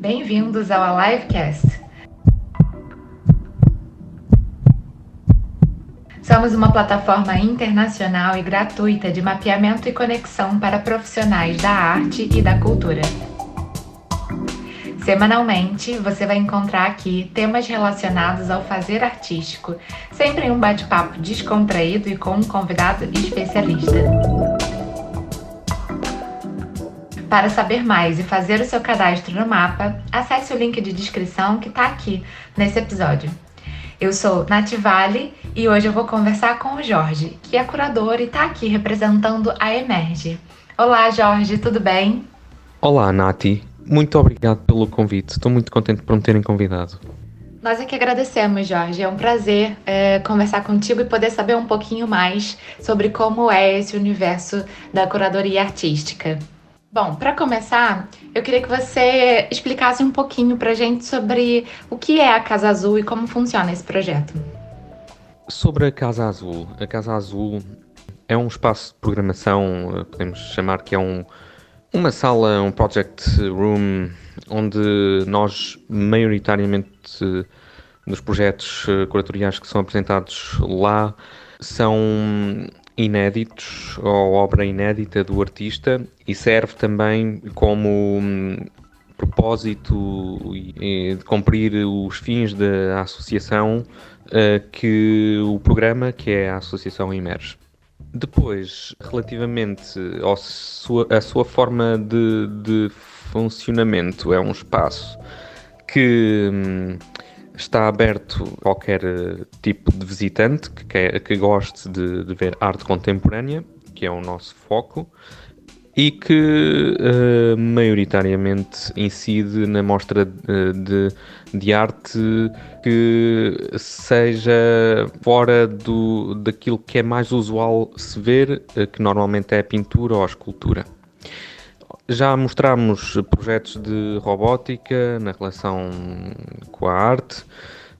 Bem-vindos ao Alivecast. Somos uma plataforma internacional e gratuita de mapeamento e conexão para profissionais da arte e da cultura. Semanalmente, você vai encontrar aqui temas relacionados ao fazer artístico, sempre em um bate-papo descontraído e com um convidado especialista. Para saber mais e fazer o seu cadastro no mapa, acesse o link de descrição que está aqui nesse episódio. Eu sou Nativale e hoje eu vou conversar com o Jorge, que é curador e está aqui representando a Emerge. Olá, Jorge, tudo bem? Olá, Nati. Muito obrigado pelo convite. Estou muito contente por me terem convidado. Nós é que agradecemos, Jorge. É um prazer é, conversar contigo e poder saber um pouquinho mais sobre como é esse universo da curadoria artística. Bom, para começar, eu queria que você explicasse um pouquinho para a gente sobre o que é a Casa Azul e como funciona esse projeto. Sobre a Casa Azul, a Casa Azul é um espaço de programação, eh, podemos chamar que é um, uma sala, um project room, onde nós, maioritariamente, nos projetos eh, curatoriais que são apresentados lá, são inéditos ou obra inédita do artista e serve também como hum, propósito de cumprir os fins da associação uh, que o programa, que é a Associação Emerge. Depois, relativamente à sua, sua forma de, de funcionamento, é um espaço que hum, está aberto a qualquer eh, tipo de visitante que, quer, que goste de, de, ver arte contemporânea, que é o nosso foco, e que uh, maioritariamente incide na mostra de, de, de, arte que seja fora do, daquilo que é mais usual se ver, que normalmente é a pintura ou a escultura. Já mostramos projetos de robótica na relação com a arte,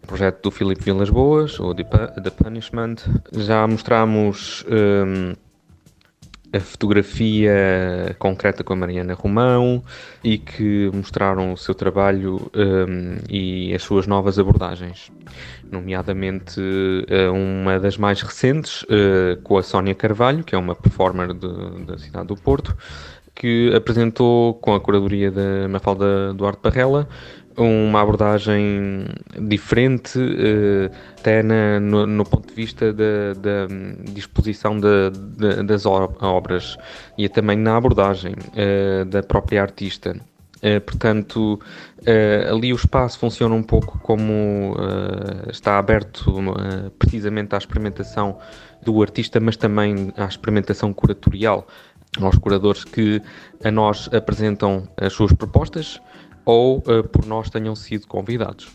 projeto do Filipe Vilas Boas, o The Punishment. Já mostramos um, a fotografia concreta com a Mariana Romão e que mostraram o seu trabalho um, e as suas novas abordagens, nomeadamente uh, uma das mais recentes uh, com a Sónia Carvalho, que é uma performer de, da cidade do Porto, que apresentou com a curadoria da Mafalda Duarte Barrela uma abordagem diferente, uh, até na, no, no, ponto de vista da, da disposição das obras e também na abordagem uh, da própria artista. Uh, portanto, ali o espaço funciona um pouco como está aberto precisamente à experimentação do artista, mas também à experimentação curatorial aos curadores que a nós apresentam as suas propostas ou uh, por nós tenham sido convidados.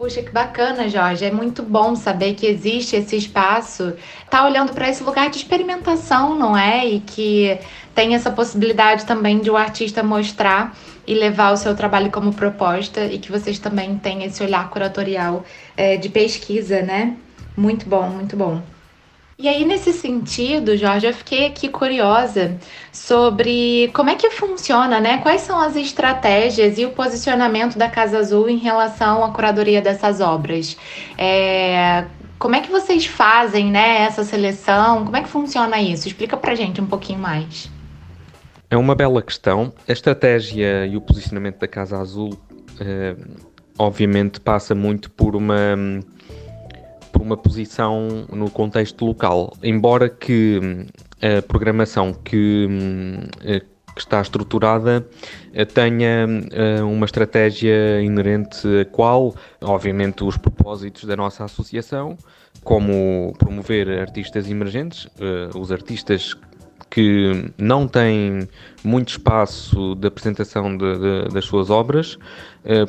Puxa, que bacana, Jorge. É muito bom saber que existe esse espaço. Tá olhando para esse lugar de experimentação, não é? E que tem essa possibilidade também de o artista mostrar e levar o seu trabalho como proposta e que vocês também têm esse olhar curatorial é, de pesquisa, né? Muito bom, muito bom. E aí, nesse sentido, Jorge, eu fiquei aqui curiosa sobre como é que funciona, né? Quais são as estratégias e o posicionamento da Casa Azul em relação à curadoria dessas obras? É, como é que vocês fazem, né, essa seleção? Como é que funciona isso? Explica pra gente um pouquinho mais. É uma bela questão. A estratégia e o posicionamento da Casa Azul, eh, obviamente, passa muito por uma por uma posição no contexto local. Embora que hum, a programação que, hum, eh, que está estruturada eh, tenha eh, uma estratégia inerente a qual, obviamente, os propósitos da nossa associação, como promover artistas emergentes, os artistas que não têm muito espaço de apresentação de, de, das suas obras,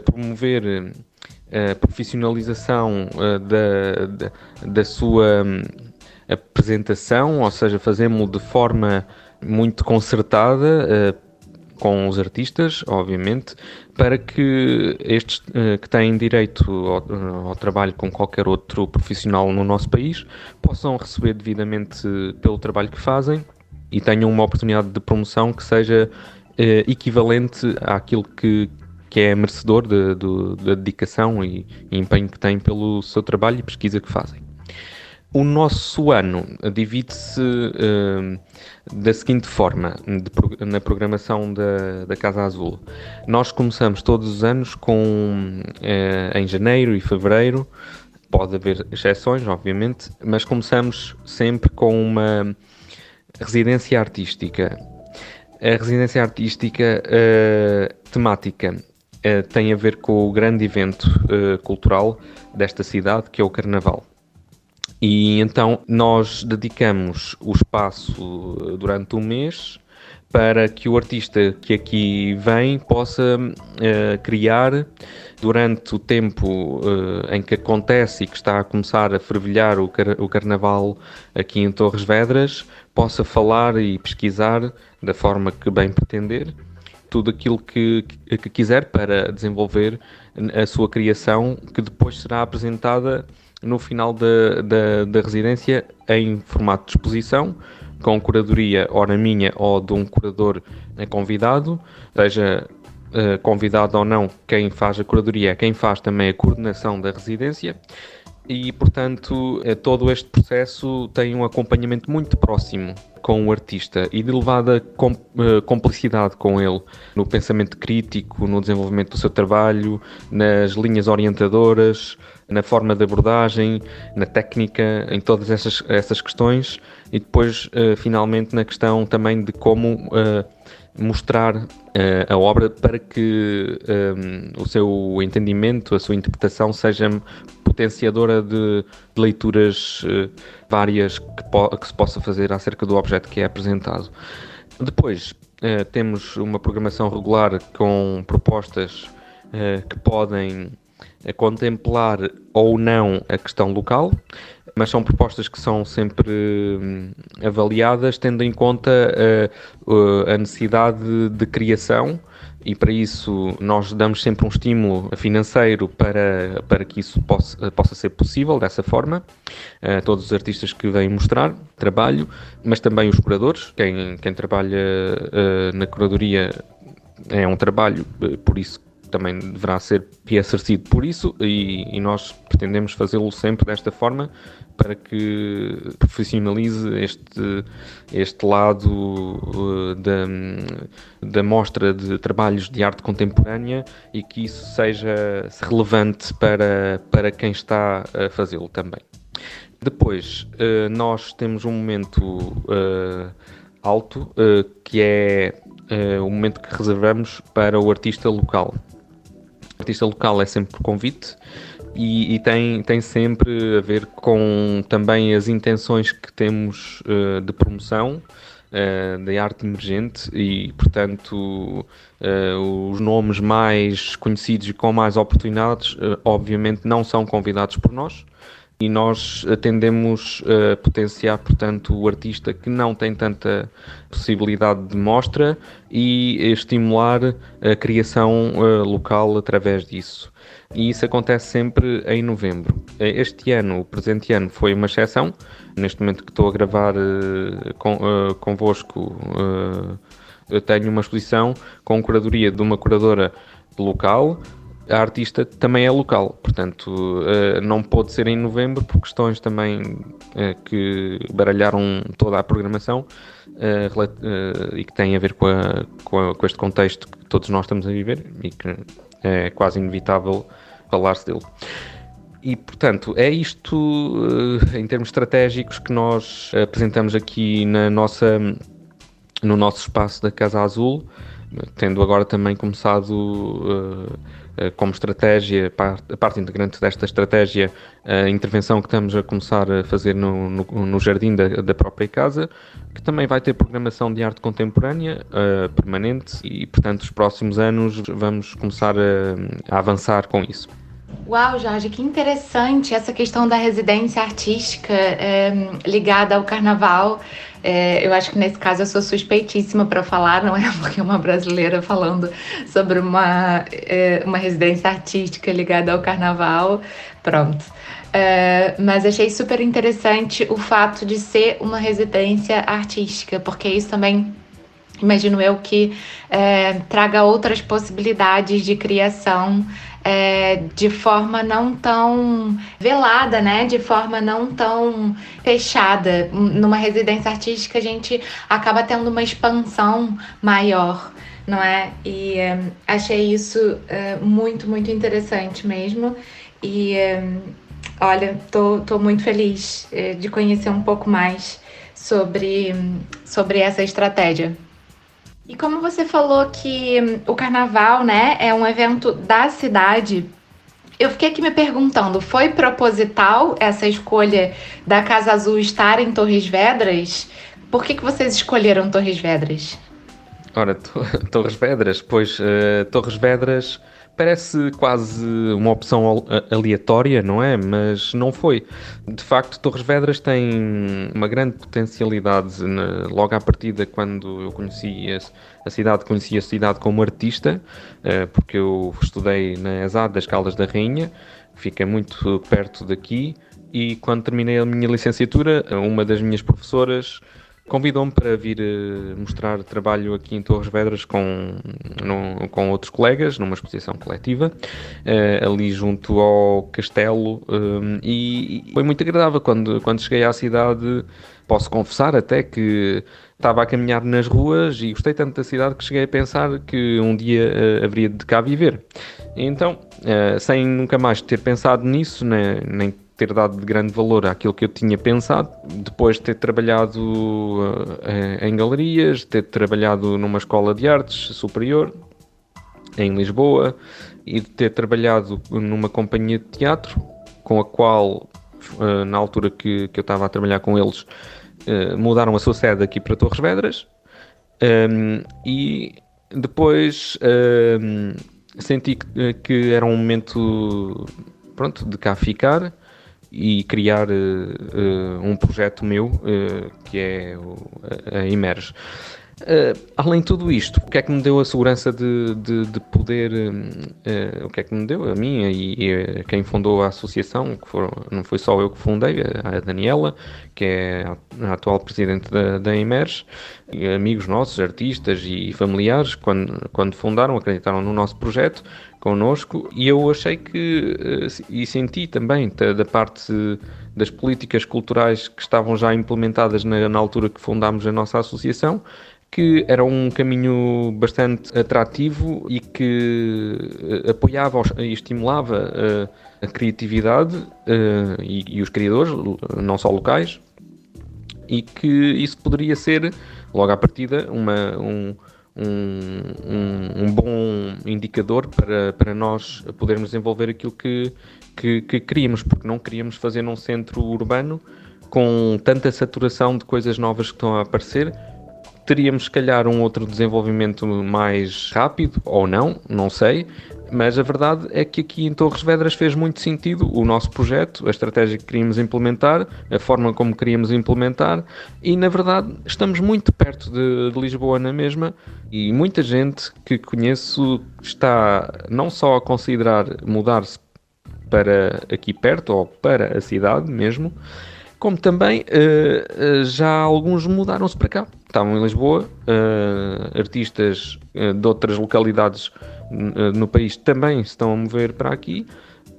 promover profissionalização uh, da, da, da, sua um, apresentação, ou seja, fazemos de forma muito concertada uh, com os artistas, obviamente, para que estes uh, que têm direito ao, ao, trabalho com qualquer outro profissional no nosso país possam receber devidamente pelo trabalho que fazem e tenham uma oportunidade de promoção que seja eh, equivalente àquilo que, que é merecedor de, de, da dedicação e, e empenho que têm pelo seu trabalho e pesquisa que fazem. O nosso ano divide-se uh, da seguinte forma, de, na programação da, da, Casa Azul. Nós começamos todos os anos com, uh, em janeiro e fevereiro, pode haver exceções, obviamente, mas começamos sempre com uma residência artística. A residência artística uh, temática uh, tem a ver com o grande evento uh, cultural desta cidade, que é o Carnaval. E então nós dedicamos o espaço durante um mês para que o artista que aqui vem possa uh, criar durante o tempo uh, em que acontece e que está a começar a fervilhar o, car o carnaval aqui em Torres Vedras, possa falar e pesquisar da forma que bem pretender tudo aquilo que, que quiser para desenvolver a sua criação, que depois será apresentada no final da, da, da residência em formato de exposição com curadoria ora minha ou de um curador convidado, seja uh, convidado ou não, quem faz a curadoria é quem faz também a coordenação da residência e, portanto, eh, todo este processo tem um acompanhamento muito próximo com o artista e de elevada com, uh, complicidade com ele no pensamento crítico, no desenvolvimento do seu trabalho, nas linhas orientadoras, na forma de abordagem, na técnica, em todas essas, essas questões. E depois, uh, finalmente, na questão também de como uh, mostrar uh, a obra para que um, o seu entendimento, a sua interpretação seja potenciadora de, de leituras várias que, que, se possa fazer acerca do objeto que é apresentado. Depois, temos uma programação regular com propostas que podem contemplar ou não a questão local, mas são propostas que são sempre hum, avaliadas tendo em conta a, a necessidade de, criação e para isso nós damos sempre um estímulo financeiro para, para que isso possa, possa ser possível dessa forma. a todos os artistas que vêm mostrar trabalho, mas também os curadores, quem, quem trabalha uh, na curadoria é um trabalho, por isso também deverá ser reassarcido por isso e, e nós pretendemos fazê-lo sempre desta forma para que profissionalize este, este lado uh, da, da mostra de trabalhos de arte contemporânea e que isso seja relevante para, para quem está a fazê-lo também. Depois, uh, nós temos um momento uh, alto que é o momento que reservamos para o artista local artista local é sempre por convite e, e, tem, tem sempre a ver com também as intenções que temos uh, de promoção uh, da arte emergente e, portanto, uh, os nomes mais conhecidos e com mais oportunidades, obviamente, não são convidados por nós e nós tendemos a potenciar, portanto, o artista que não tem tanta possibilidade de mostra e estimular a criação uh, local através disso. E isso acontece sempre em novembro. Este ano, o presente ano, foi uma exceção. Neste momento que estou a gravar uh, com, uh, convosco, eu tenho uma exposição com curadoria de uma curadora local a artista também é local, portanto uh, não pôde ser em novembro por questões também uh, que baralharam toda a programação uh, e que têm a ver com, a, com, a, com, este contexto que todos nós estamos a viver e que é quase inevitável falar-se dele. E portanto é isto em termos estratégicos que nós apresentamos aqui na nossa, no nosso espaço da Casa Azul, tendo agora também começado eh, como estratégia, a parte integrante desta estratégia, a intervenção que estamos a começar a fazer no, no, no jardim da, da, própria casa, que também vai ter programação de arte contemporânea uh, permanente e, portanto, os próximos anos vamos começar a, a avançar com isso. Uau, Jorge, que interessante essa questão da residência artística é, ligada ao carnaval. É, eu acho que nesse caso eu sou suspeitíssima para falar, não é porque é uma brasileira falando sobre uma, é, uma residência artística ligada ao carnaval. Pronto. Uh, mas achei super interessante o fato de ser uma residência artística, porque isso também imagino eu que é, traga outras possibilidades de criação é, de forma não tão velada, né? De forma não tão fechada. Numa residência artística, a gente acaba tendo uma expansão maior, não é? E é, achei isso é, muito, muito interessante mesmo. E é, olha, tô, tô muito feliz é, de conhecer um pouco mais sobre, sobre essa estratégia. E como você falou que o carnaval, né, é um evento da cidade, eu fiquei aqui me perguntando, foi proposital essa escolha da Casa Azul estar em Torres Vedras? Por que, que vocês escolheram Torres Vedras? Ora, Torres Vedras, pois uh, Torres Vedras Parece quase uma opção aleatória, não é? Mas não foi. De facto, Torres Vedras tem uma grande potencialidade na, logo à partida quando eu conheci a, cidade, conheci a cidade como artista, uh, porque eu estudei na ESAD das Caldas da Rainha, fica muito perto daqui, e quando terminei a minha licenciatura, uma das minhas professoras convidou-me para vir uh, mostrar trabalho aqui em Torres Vedras com, no, com outros colegas, numa exposição coletiva, uh, ali junto ao castelo, um, eh, e, foi muito agradável quando, quando cheguei à cidade. Posso confessar até que estava a caminhar nas ruas e gostei tanto da cidade que cheguei a pensar que um dia uh, haveria de cá viver. Então, sem nunca mais ter pensado nisso, né, nem ter dado de grande valor àquilo que eu tinha pensado, depois de ter trabalhado uh, em galerias, ter trabalhado numa escola de artes superior em Lisboa e de ter trabalhado numa companhia de teatro com a qual, uh, na altura que, que eu estava a trabalhar com eles, uh, mudaram a sua sede aqui para Torres Vedras um, e depois um, senti que, que era um momento pronto, de cá ficar e criar uh, um projeto meu uh, que é o, a Emerge. Uh, além de tudo isto, o que é que me deu a segurança de, de, de poder, uh, o que é que me deu a mim e, e a quem fundou a associação, que foram, não foi só eu que fundei, a, a Daniela, que é a, a atual presidente da, da Emerge, amigos nossos, artistas e familiares, quando, quando fundaram, acreditaram no nosso projeto, connosco e eu achei que eh, e senti também da parte das políticas culturais que estavam já implementadas na, na altura que fundámos a nossa associação que era um caminho bastante atrativo e que eh, apoiava e estimulava a, a criatividade e, os criadores, não só locais, e que isso poderia ser, logo à partida, uma, um, um, um, um, bom indicador para, para nós podermos desenvolver aquilo que, que, que queríamos, porque não queríamos fazer num centro urbano com tanta saturação de coisas novas que estão a aparecer. Teríamos, se calhar, um outro desenvolvimento mais rápido, ou não, não sei, mas a verdade é que aqui em Torres Vedras fez muito sentido o nosso projeto, a estratégia que queríamos implementar, a forma como queríamos implementar, e na verdade estamos muito perto de, de Lisboa na mesma, e muita gente que conheço está não só a considerar mudar-se para aqui perto ou para a cidade mesmo, como também uh, já alguns mudaram-se para cá. Estavam em Lisboa, uh, artistas de outras localidades no país também se estão a mover para aqui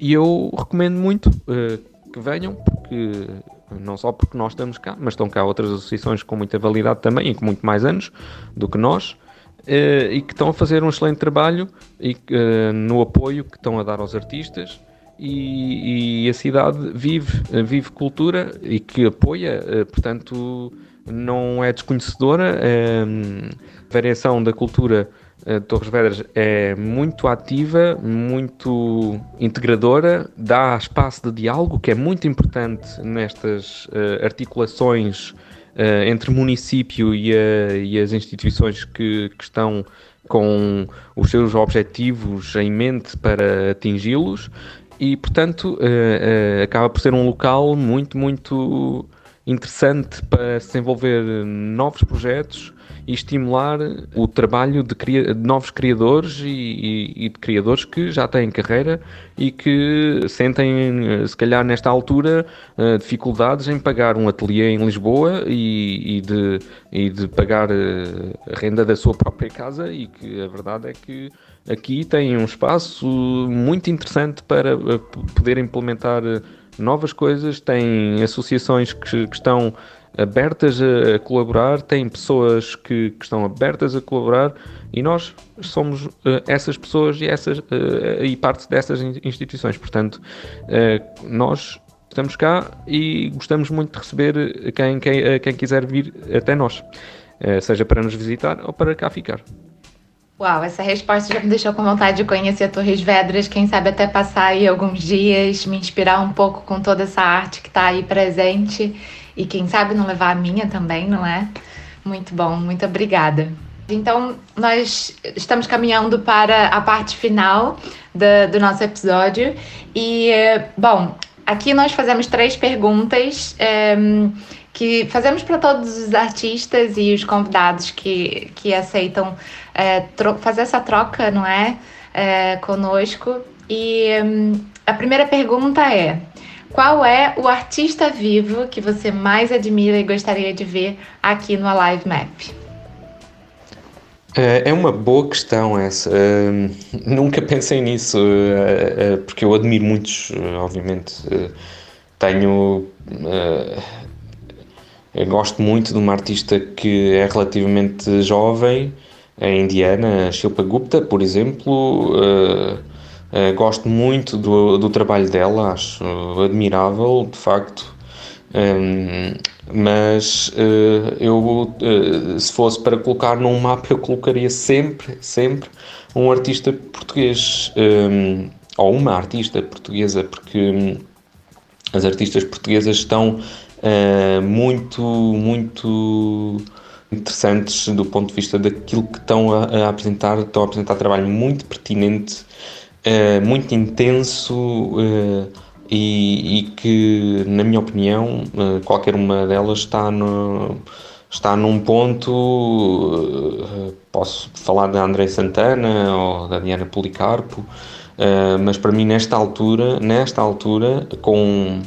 e eu recomendo muito uh, que venham, porque não só porque nós estamos cá, mas estão cá outras associações com muita validade também e com muito mais anos do que nós. Uh, e que estão a fazer um excelente trabalho e, uh, no apoio que estão a dar aos artistas e, e a cidade vive, vive cultura e que apoia, portanto não é desconhecedora. a variação da cultura Torres Vedras é muito ativa, muito integradora, dá espaço de diálogo, que é muito importante nestas uh, articulações uh, entre o município e, a, e as instituições que, que, estão com os seus objetivos em mente para atingi-los. E, portanto, uh, acaba por ser um local muito, muito interessante para se desenvolver novos projetos e estimular o trabalho de, cria de novos criadores e, e, e, de criadores que já têm carreira e que sentem, se calhar nesta altura, uh, dificuldades em pagar um ateliê em Lisboa e, e de, e de pagar uh, a renda da sua própria casa e que a verdade é que aqui têm um espaço muito interessante para poder implementar novas coisas, têm associações que, que estão abertas a, colaborar, tem pessoas que, que, estão abertas a colaborar e nós somos uh, essas pessoas e, essas, uh, e parte dessas instituições. Portanto, uh, nós estamos cá e gostamos muito de receber quem, quem, quem quiser vir até nós, seja para nos visitar ou para cá ficar. Uau, essa resposta já me deixou com vontade de conhecer Torres Vedras, quem sabe até passar aí alguns dias, me inspirar um pouco com toda essa arte que está aí presente e quem sabe não levar a minha também, não é? Muito bom, muito obrigada. Então, nós estamos caminhando para a parte final do, do nosso episódio. E, bom, aqui nós fazemos três perguntas é, que fazemos para todos os artistas e os convidados que, que aceitam é, fazer essa troca, não é? é conosco. E hum, a primeira pergunta é: qual é o artista vivo que você mais admira e gostaria de ver aqui no Alive Map? É, é uma boa questão essa. Uh, nunca pensei nisso, uh, uh, porque eu admiro muitos, obviamente. tenho. gosto muito de uma artista que é relativamente jovem, a indiana, Shilpa Gupta, por exemplo. Uh, gosto muito do, do trabalho dela, acho admirável, de facto. Um, ehm, mas uh, eu, uh, se fosse para colocar num mapa, eu colocaria sempre, sempre um artista português, um, ehm, ou uma artista portuguesa, porque um, as artistas portuguesas estão muito, muito interessantes do ponto de vista daquilo que estão a, a apresentar, estão a apresentar trabalho muito pertinente uh, muito intenso uh, e, e, que, na minha opinião, uh, qualquer uma delas está no, está num ponto. posso falar da André Santana ou da Diana Policarpo, mas para mim, nesta altura, nesta altura, com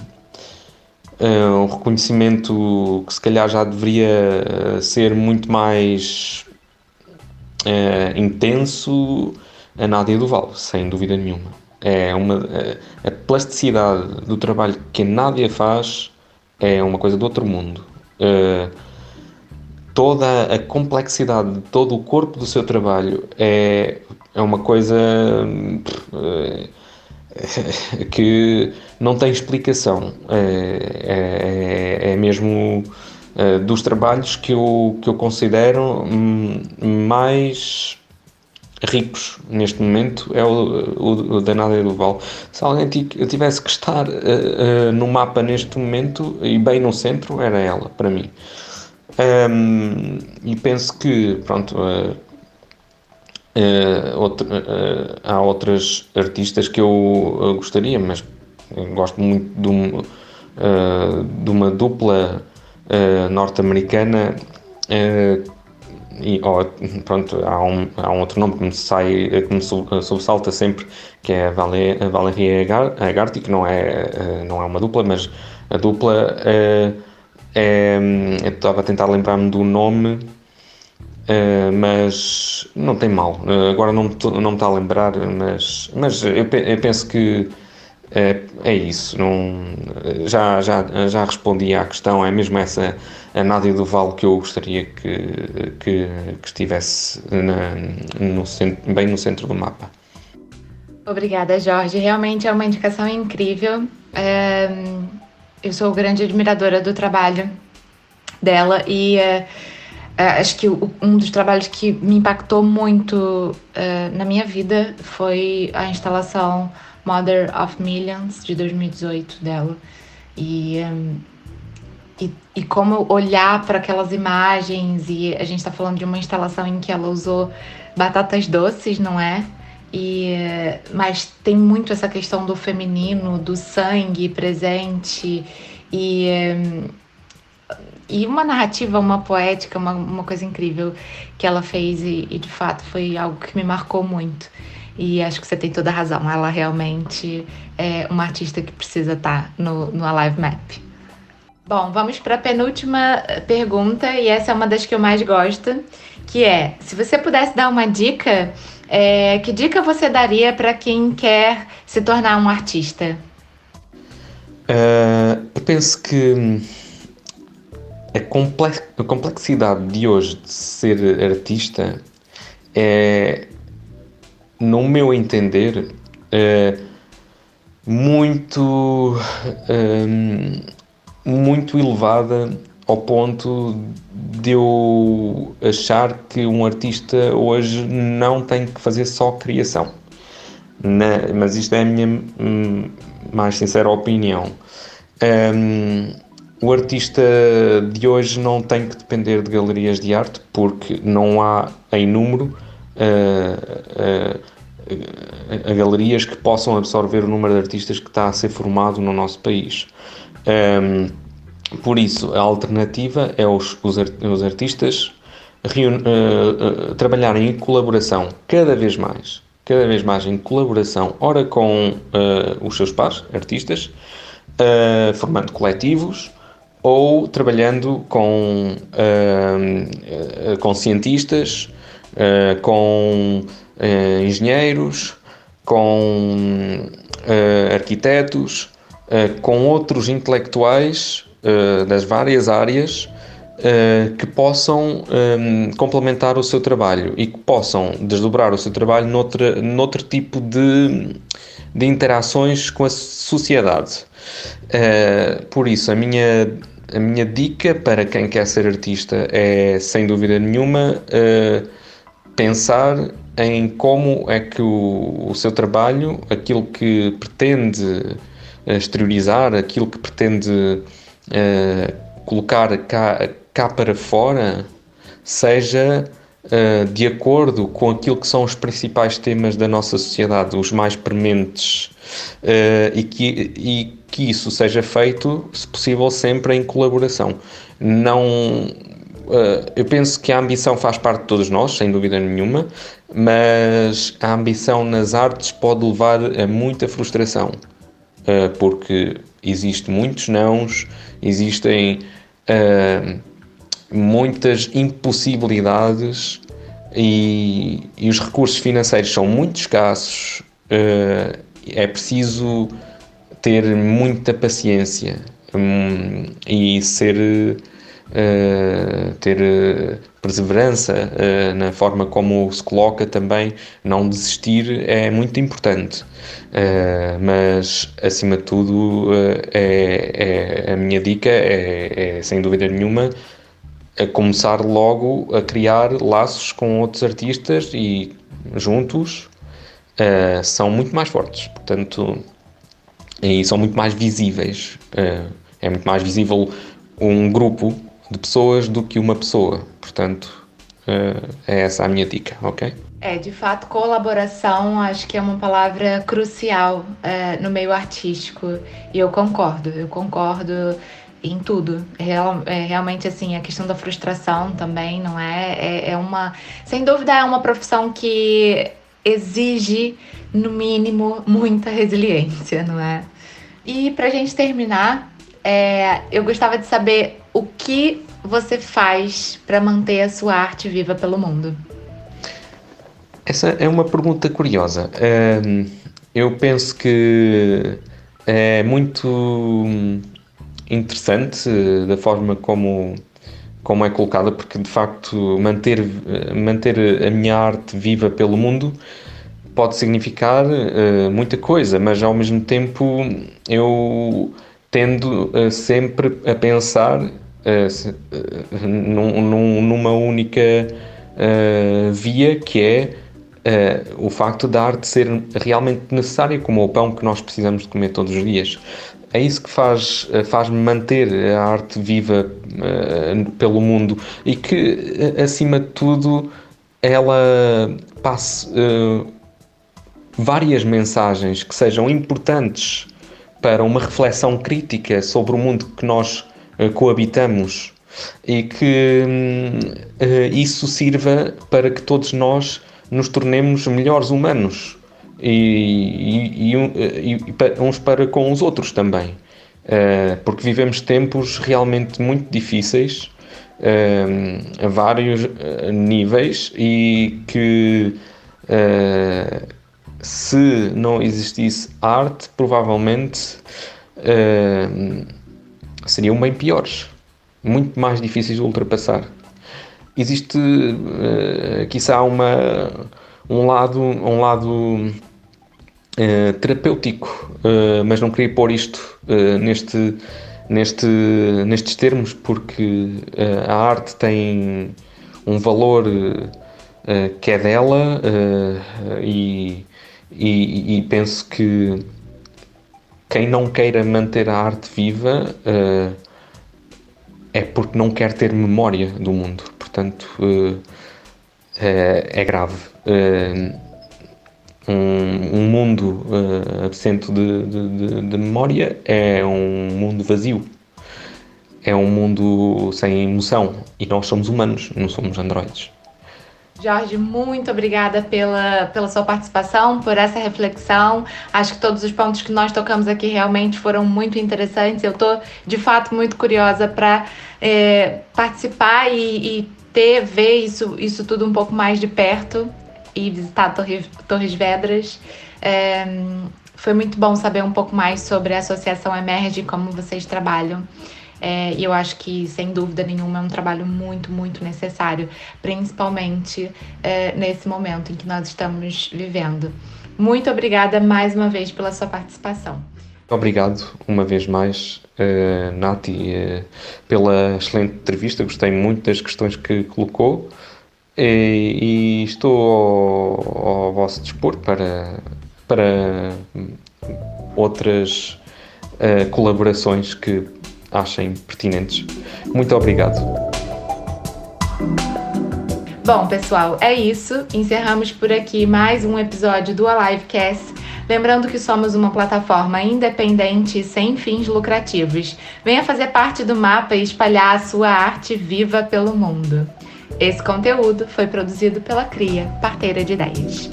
um reconhecimento que se calhar já deveria ser muito mais intenso a Nádia Duval, sem dúvida nenhuma. É uma, a, a plasticidade do trabalho que a Nádia faz é uma coisa do outro mundo. Uh, toda a complexidade de todo o corpo do seu trabalho é, é uma coisa uh, que não tem explicação. É, é, é mesmo dos trabalhos que eu, que eu considero hum, mais ricos neste momento é o, o, o da Nádia Duval. Se alguém tivesse que estar uh, uh, no mapa neste momento e bem no centro, era ela, para mim. Um, e penso que, pronto, uh, outra, há outras artistas que eu gostaria, mas gosto muito de, um, de uma dupla norte-americana e, oh, pronto, há um, há um outro nome que me sai, que me sobressalta sempre, que é a, Vale, a Valeria Agarty, que não é, eh, não é uma dupla, mas a dupla é, é eu estava a tentar lembrar-me do nome, é, mas não tem mal. Agora não, não me está a lembrar, mas, mas eu, eu penso que é, é isso. Não, já, já, já respondi à questão, é mesmo essa a Nádia Duval que eu gostaria que, que, que estivesse na, no bem no centro do mapa. Obrigada, Jorge. Realmente é uma indicação incrível. É, eu sou grande admiradora do trabalho dela e é, acho que um dos trabalhos que me impactou muito é, na minha vida foi a instalação Mother of Millions de 2018 dela. E e, e como olhar para aquelas imagens, e a gente está falando de uma instalação em que ela usou batatas doces, não é? E, mas tem muito essa questão do feminino, do sangue presente, e, e uma narrativa, uma poética, uma, uma coisa incrível que ela fez e, e, de fato foi algo que me marcou muito. E acho que você tem toda a razão, ela realmente é uma artista que precisa estar no, no Alive Map. Bom, vamos para a penúltima pergunta, e essa é uma das que eu mais gosto, que é: se você pudesse dar uma dica, é, que dica você daria para quem quer se tornar um artista? Uh, eu penso que a, complexidade de hoje de ser artista é, no meu entender, é muito, um, muito elevada ao ponto de eu achar que um artista hoje não tem que fazer só criação. Na, mas isto é a minha hum, mais sincera opinião. Um, o artista de hoje não tem que depender de galerias de arte porque não há em número uh, uh, galerias que possam absorver o número de artistas que está a ser formado no nosso país. Um, por isso, a alternativa é os, os, os artistas reun, uh, trabalharem em colaboração cada vez mais, cada vez mais em colaboração, ora com os seus pares, artistas, formando coletivos, ou trabalhando com, uh, com cientistas, uh, com uh, engenheiros, com arquitetos, com outros intelectuais das várias áreas que possam um, complementar o seu trabalho e que possam desdobrar o seu trabalho noutra, noutro tipo de, de interações com a sociedade. por isso, a minha a minha dica para quem quer ser artista é, sem dúvida nenhuma, uh, pensar em como é que o, o, seu trabalho, aquilo que pretende exteriorizar, aquilo que pretende uh, colocar cá, cá para fora, seja uh, de acordo com aquilo que são os principais temas da nossa sociedade, os mais prementes, e, que, e que isso seja feito, se possível, sempre em colaboração. Não. Uh, eu penso que a ambição faz parte de todos nós, sem dúvida nenhuma, mas a ambição nas artes pode levar a muita frustração, uh, porque existem muitos nãos, existem uh, muitas impossibilidades e, e, os recursos financeiros são muito escassos. é preciso ter muita paciência um, e ser uh, ter uh, perseverança uh, na forma como se coloca também, não desistir é muito importante. mas acima de tudo é, é, a minha dica é, é sem dúvida nenhuma a começar logo a criar laços com outros artistas e juntos são muito mais fortes. Portanto, e são muito mais visíveis. Uh, é muito mais visível um grupo de pessoas do que uma pessoa. Portanto, uh, é essa a minha dica, ok? É, de fato, colaboração acho que é uma palavra crucial uh, no meio artístico. E eu concordo, eu concordo em tudo. Real, é, realmente, assim, a questão da frustração também, não é? é? É uma. Sem dúvida, é uma profissão que exige, no mínimo, muita resiliência, não é? E para a gente terminar, é, eu gostava de saber o que você faz para manter a sua arte viva pelo mundo. Essa é uma pergunta curiosa. eu penso que é muito interessante da forma como como é colocada, porque de facto manter, manter a minha arte viva pelo mundo pode significar uh, muita coisa, mas ao mesmo tempo eu tendo uh, sempre a pensar uh, num, numa única via que é o facto da arte ser realmente necessária como o pão que nós precisamos de comer todos os dias. É isso que faz, faz manter a arte viva uh, pelo mundo e que, acima de tudo, ela passe uh, várias mensagens que sejam importantes para uma reflexão crítica sobre o mundo que nós coabitamos e que isso sirva para que todos nós nos tornemos melhores humanos e, e, e, e uns para com os outros também. porque vivemos tempos realmente muito difíceis a vários níveis e que se não existisse arte, provavelmente uh, seriam bem piores, muito mais difíceis de ultrapassar. Existe, uh, quiçá, uma, um lado, um lado uh, terapêutico, uh, mas não queria pôr isto neste, neste, nestes termos, porque a arte tem um valor que é dela e e, e, penso que quem não queira manter a arte viva uh, é porque não quer ter memória do mundo. Portanto, uh, é, é, grave. Uh, um, um, mundo absente de, de, de, de memória é um mundo vazio é um mundo sem emoção e nós somos humanos, não somos androides. Jorge, muito obrigada pela, pela sua participação, por essa reflexão. Acho que todos os pontos que nós tocamos aqui realmente foram muito interessantes. Eu estou, de fato, muito curiosa para é, participar e, e, ter, ver isso, isso tudo um pouco mais de perto e visitar Torre, Torres Vedras. É, foi muito bom saber um pouco mais sobre a Associação Emerge e como vocês trabalham. É, e eu acho que, sem dúvida nenhuma, é um trabalho muito, muito necessário, principalmente é, nesse momento em que nós estamos vivendo. Muito obrigada mais uma vez pela sua participação. Obrigado uma vez mais, uh, Nati, uh, pela excelente entrevista. Gostei muito das questões que colocou e, e estou ao, ao, vosso dispor para, para outras uh, colaborações que achem pertinentes. Muito obrigado. Bom, pessoal, é isso. Encerramos por aqui mais um episódio do Alivecast. Lembrando que somos uma plataforma independente e sem fins lucrativos. Venha fazer parte do mapa e espalhar a sua arte viva pelo mundo. Esse conteúdo foi produzido pela CRIA, parteira de ideias.